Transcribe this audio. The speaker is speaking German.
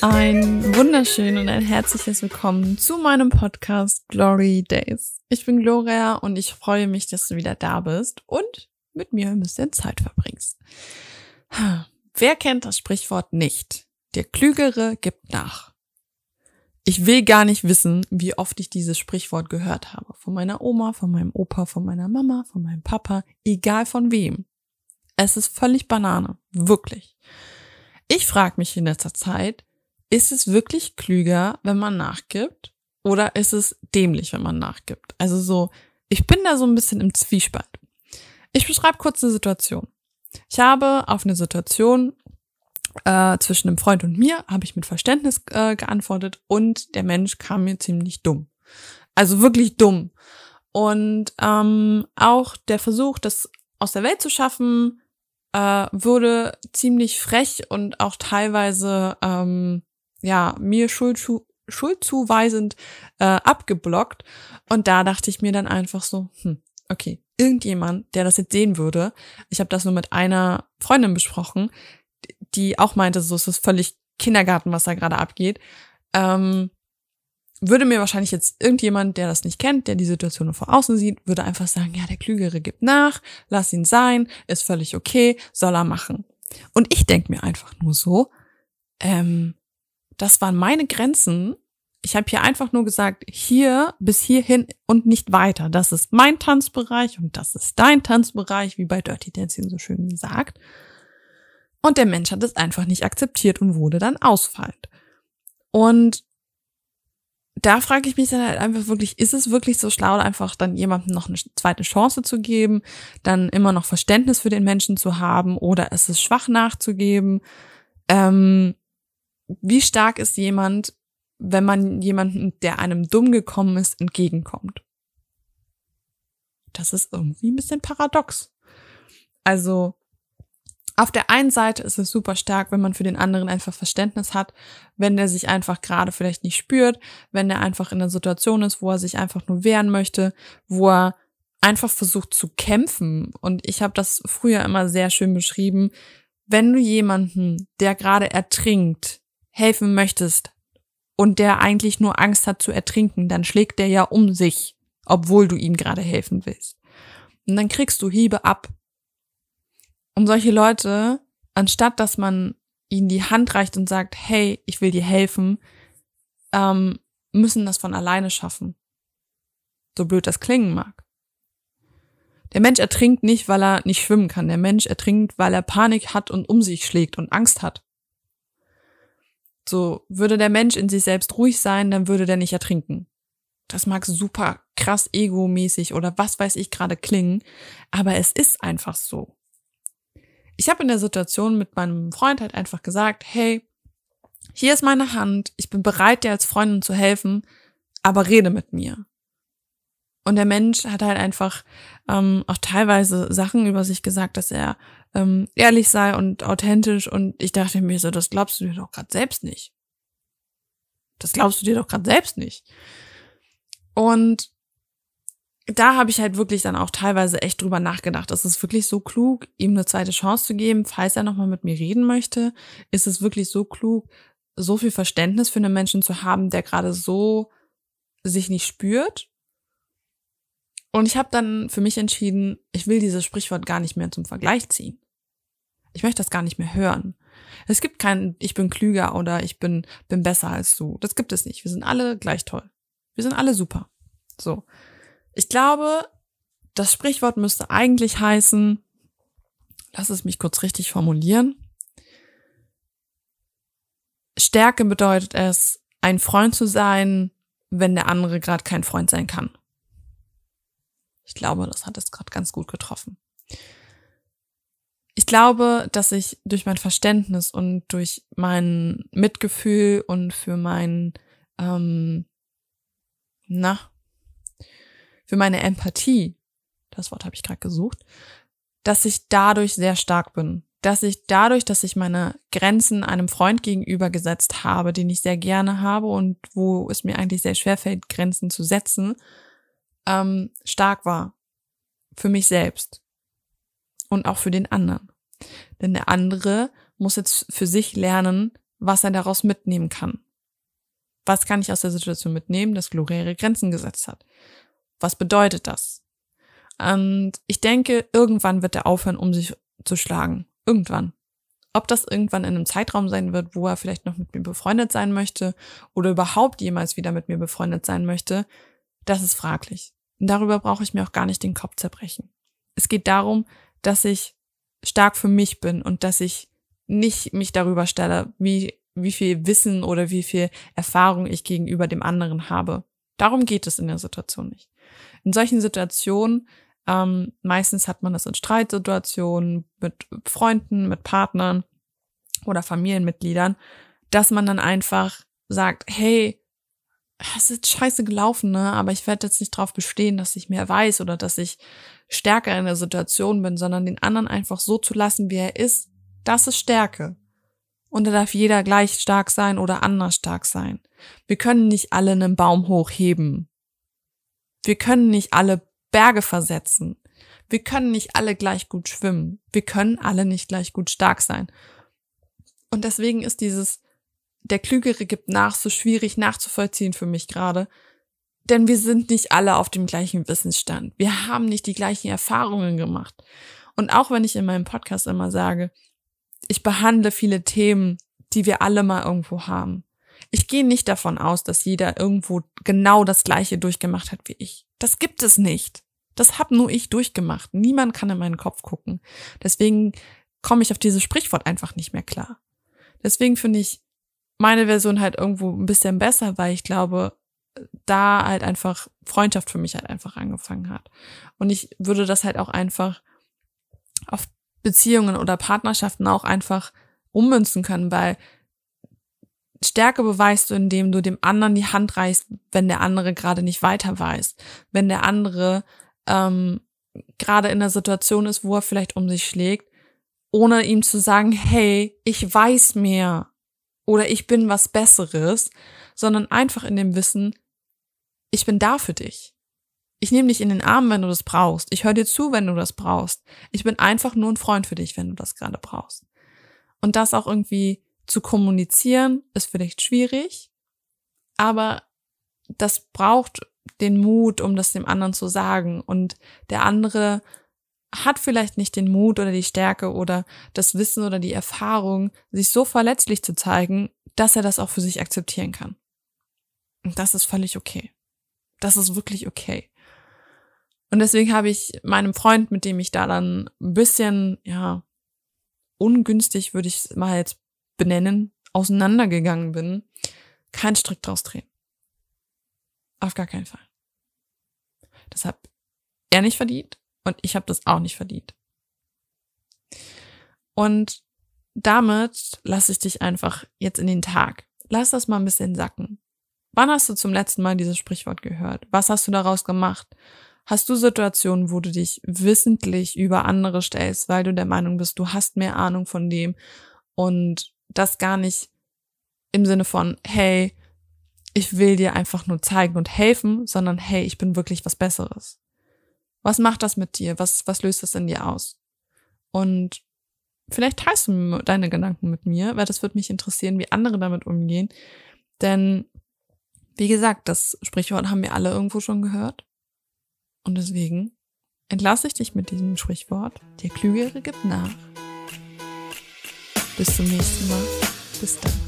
Ein wunderschön und ein herzliches Willkommen zu meinem Podcast Glory Days. Ich bin Gloria und ich freue mich, dass du wieder da bist und mit mir ein bisschen Zeit verbringst. Wer kennt das Sprichwort nicht? Der Klügere gibt nach. Ich will gar nicht wissen, wie oft ich dieses Sprichwort gehört habe. Von meiner Oma, von meinem Opa, von meiner Mama, von meinem Papa, egal von wem. Es ist völlig Banane. Wirklich. Ich frage mich in letzter Zeit, ist es wirklich klüger, wenn man nachgibt? Oder ist es dämlich, wenn man nachgibt? Also so, ich bin da so ein bisschen im Zwiespalt. Ich beschreibe kurz eine Situation. Ich habe auf eine Situation äh, zwischen einem Freund und mir, habe ich mit Verständnis äh, geantwortet und der Mensch kam mir ziemlich dumm. Also wirklich dumm. Und ähm, auch der Versuch, das aus der Welt zu schaffen, äh, wurde ziemlich frech und auch teilweise ähm, ja, mir Schuld, schuldzuweisend äh, abgeblockt. Und da dachte ich mir dann einfach so, hm, okay, irgendjemand, der das jetzt sehen würde, ich habe das nur mit einer Freundin besprochen, die auch meinte, so es ist völlig Kindergarten, was da gerade abgeht, ähm, würde mir wahrscheinlich jetzt irgendjemand, der das nicht kennt, der die Situation nur von außen sieht, würde einfach sagen, ja, der Klügere gibt nach, lass ihn sein, ist völlig okay, soll er machen. Und ich denk mir einfach nur so, ähm, das waren meine Grenzen. Ich habe hier einfach nur gesagt, hier bis hierhin und nicht weiter. Das ist mein Tanzbereich und das ist dein Tanzbereich, wie bei Dirty Dancing so schön gesagt. Und der Mensch hat es einfach nicht akzeptiert und wurde dann ausfallend. Und da frage ich mich dann halt einfach wirklich, ist es wirklich so schlau, einfach dann jemandem noch eine zweite Chance zu geben, dann immer noch Verständnis für den Menschen zu haben oder ist es schwach nachzugeben? Ähm, wie stark ist jemand, wenn man jemanden, der einem dumm gekommen ist, entgegenkommt? Das ist irgendwie ein bisschen paradox. Also, auf der einen Seite ist es super stark, wenn man für den anderen einfach Verständnis hat, wenn der sich einfach gerade vielleicht nicht spürt, wenn er einfach in einer Situation ist, wo er sich einfach nur wehren möchte, wo er einfach versucht zu kämpfen. Und ich habe das früher immer sehr schön beschrieben. Wenn du jemanden, der gerade ertrinkt, helfen möchtest und der eigentlich nur Angst hat zu ertrinken, dann schlägt der ja um sich, obwohl du ihm gerade helfen willst. Und dann kriegst du Hiebe ab. Und solche Leute, anstatt dass man ihnen die Hand reicht und sagt, hey, ich will dir helfen, ähm, müssen das von alleine schaffen. So blöd das klingen mag. Der Mensch ertrinkt nicht, weil er nicht schwimmen kann. Der Mensch ertrinkt, weil er Panik hat und um sich schlägt und Angst hat. So, würde der Mensch in sich selbst ruhig sein, dann würde der nicht ertrinken. Das mag super krass egomäßig oder was weiß ich gerade klingen, aber es ist einfach so. Ich habe in der Situation mit meinem Freund halt einfach gesagt, hey, hier ist meine Hand, ich bin bereit, dir als Freundin zu helfen, aber rede mit mir. Und der Mensch hat halt einfach ähm, auch teilweise Sachen über sich gesagt, dass er ähm, ehrlich sei und authentisch. Und ich dachte mir so, das glaubst du dir doch gerade selbst nicht. Das glaubst du dir doch gerade selbst nicht. Und da habe ich halt wirklich dann auch teilweise echt drüber nachgedacht. Ist es wirklich so klug, ihm eine zweite Chance zu geben, falls er nochmal mit mir reden möchte? Ist es wirklich so klug, so viel Verständnis für einen Menschen zu haben, der gerade so sich nicht spürt? Und ich habe dann für mich entschieden, ich will dieses Sprichwort gar nicht mehr zum Vergleich ziehen. Ich möchte das gar nicht mehr hören. Es gibt kein ich bin klüger oder ich bin bin besser als du. Das gibt es nicht. Wir sind alle gleich toll. Wir sind alle super. So. Ich glaube, das Sprichwort müsste eigentlich heißen, lass es mich kurz richtig formulieren. Stärke bedeutet es, ein Freund zu sein, wenn der andere gerade kein Freund sein kann. Ich glaube, das hat es gerade ganz gut getroffen. Ich glaube, dass ich durch mein Verständnis und durch mein Mitgefühl und für mein, ähm, na, für meine Empathie, das Wort habe ich gerade gesucht, dass ich dadurch sehr stark bin. Dass ich dadurch, dass ich meine Grenzen einem Freund gegenüber gesetzt habe, den ich sehr gerne habe und wo es mir eigentlich sehr schwer fällt, Grenzen zu setzen, ähm, stark war. Für mich selbst. Und auch für den anderen. Denn der andere muss jetzt für sich lernen, was er daraus mitnehmen kann. Was kann ich aus der Situation mitnehmen, dass Gloria Grenzen gesetzt hat? Was bedeutet das? Und ich denke, irgendwann wird er aufhören, um sich zu schlagen. Irgendwann. Ob das irgendwann in einem Zeitraum sein wird, wo er vielleicht noch mit mir befreundet sein möchte oder überhaupt jemals wieder mit mir befreundet sein möchte, das ist fraglich. Darüber brauche ich mir auch gar nicht den Kopf zerbrechen. Es geht darum, dass ich stark für mich bin und dass ich nicht mich darüber stelle, wie, wie viel Wissen oder wie viel Erfahrung ich gegenüber dem anderen habe. Darum geht es in der Situation nicht. In solchen Situationen, ähm, meistens hat man das in Streitsituationen mit Freunden, mit Partnern oder Familienmitgliedern, dass man dann einfach sagt, hey, es ist scheiße gelaufen, ne? Aber ich werde jetzt nicht darauf bestehen, dass ich mehr weiß oder dass ich stärker in der Situation bin, sondern den anderen einfach so zu lassen, wie er ist, das ist Stärke. Und da darf jeder gleich stark sein oder anders stark sein. Wir können nicht alle einen Baum hochheben. Wir können nicht alle Berge versetzen. Wir können nicht alle gleich gut schwimmen. Wir können alle nicht gleich gut stark sein. Und deswegen ist dieses der Klügere gibt nach so schwierig nachzuvollziehen für mich gerade. Denn wir sind nicht alle auf dem gleichen Wissensstand. Wir haben nicht die gleichen Erfahrungen gemacht. Und auch wenn ich in meinem Podcast immer sage, ich behandle viele Themen, die wir alle mal irgendwo haben. Ich gehe nicht davon aus, dass jeder irgendwo genau das Gleiche durchgemacht hat wie ich. Das gibt es nicht. Das hab nur ich durchgemacht. Niemand kann in meinen Kopf gucken. Deswegen komme ich auf dieses Sprichwort einfach nicht mehr klar. Deswegen finde ich meine Version halt irgendwo ein bisschen besser, weil ich glaube, da halt einfach Freundschaft für mich halt einfach angefangen hat. Und ich würde das halt auch einfach auf Beziehungen oder Partnerschaften auch einfach ummünzen können, weil Stärke beweist du, indem du dem anderen die Hand reichst, wenn der andere gerade nicht weiter weiß, wenn der andere ähm, gerade in der Situation ist, wo er vielleicht um sich schlägt, ohne ihm zu sagen, hey, ich weiß mehr, oder ich bin was Besseres, sondern einfach in dem Wissen, ich bin da für dich. Ich nehme dich in den Arm, wenn du das brauchst. Ich höre dir zu, wenn du das brauchst. Ich bin einfach nur ein Freund für dich, wenn du das gerade brauchst. Und das auch irgendwie zu kommunizieren, ist vielleicht schwierig, aber das braucht den Mut, um das dem anderen zu sagen. Und der andere hat vielleicht nicht den Mut oder die Stärke oder das Wissen oder die Erfahrung, sich so verletzlich zu zeigen, dass er das auch für sich akzeptieren kann. Und das ist völlig okay. Das ist wirklich okay. Und deswegen habe ich meinem Freund, mit dem ich da dann ein bisschen, ja, ungünstig würde ich es mal jetzt benennen, auseinandergegangen bin, keinen Strick draus drehen. Auf gar keinen Fall. Das hat er nicht verdient und ich habe das auch nicht verdient. Und damit lasse ich dich einfach jetzt in den Tag. Lass das mal ein bisschen sacken. Wann hast du zum letzten Mal dieses Sprichwort gehört? Was hast du daraus gemacht? Hast du Situationen, wo du dich wissentlich über andere stellst, weil du der Meinung bist, du hast mehr Ahnung von dem und das gar nicht im Sinne von, hey, ich will dir einfach nur zeigen und helfen, sondern hey, ich bin wirklich was Besseres. Was macht das mit dir? Was, was löst das in dir aus? Und vielleicht teilst du deine Gedanken mit mir, weil das würde mich interessieren, wie andere damit umgehen. Denn, wie gesagt, das Sprichwort haben wir alle irgendwo schon gehört. Und deswegen entlasse ich dich mit diesem Sprichwort. Der Klügere gibt nach. Bis zum nächsten Mal. Bis dann.